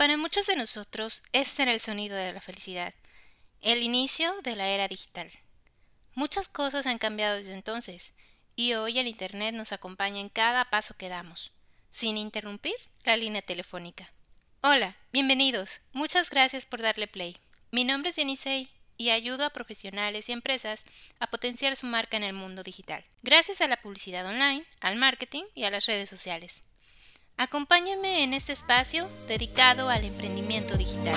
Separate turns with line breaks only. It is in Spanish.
Para muchos de nosotros, este era el sonido de la felicidad, el inicio de la era digital. Muchas cosas han cambiado desde entonces, y hoy el Internet nos acompaña en cada paso que damos, sin interrumpir la línea telefónica. Hola, bienvenidos. Muchas gracias por darle play. Mi nombre es Yenisei y ayudo a profesionales y empresas a potenciar su marca en el mundo digital, gracias a la publicidad online, al marketing y a las redes sociales. Acompáñame en este espacio dedicado al emprendimiento digital.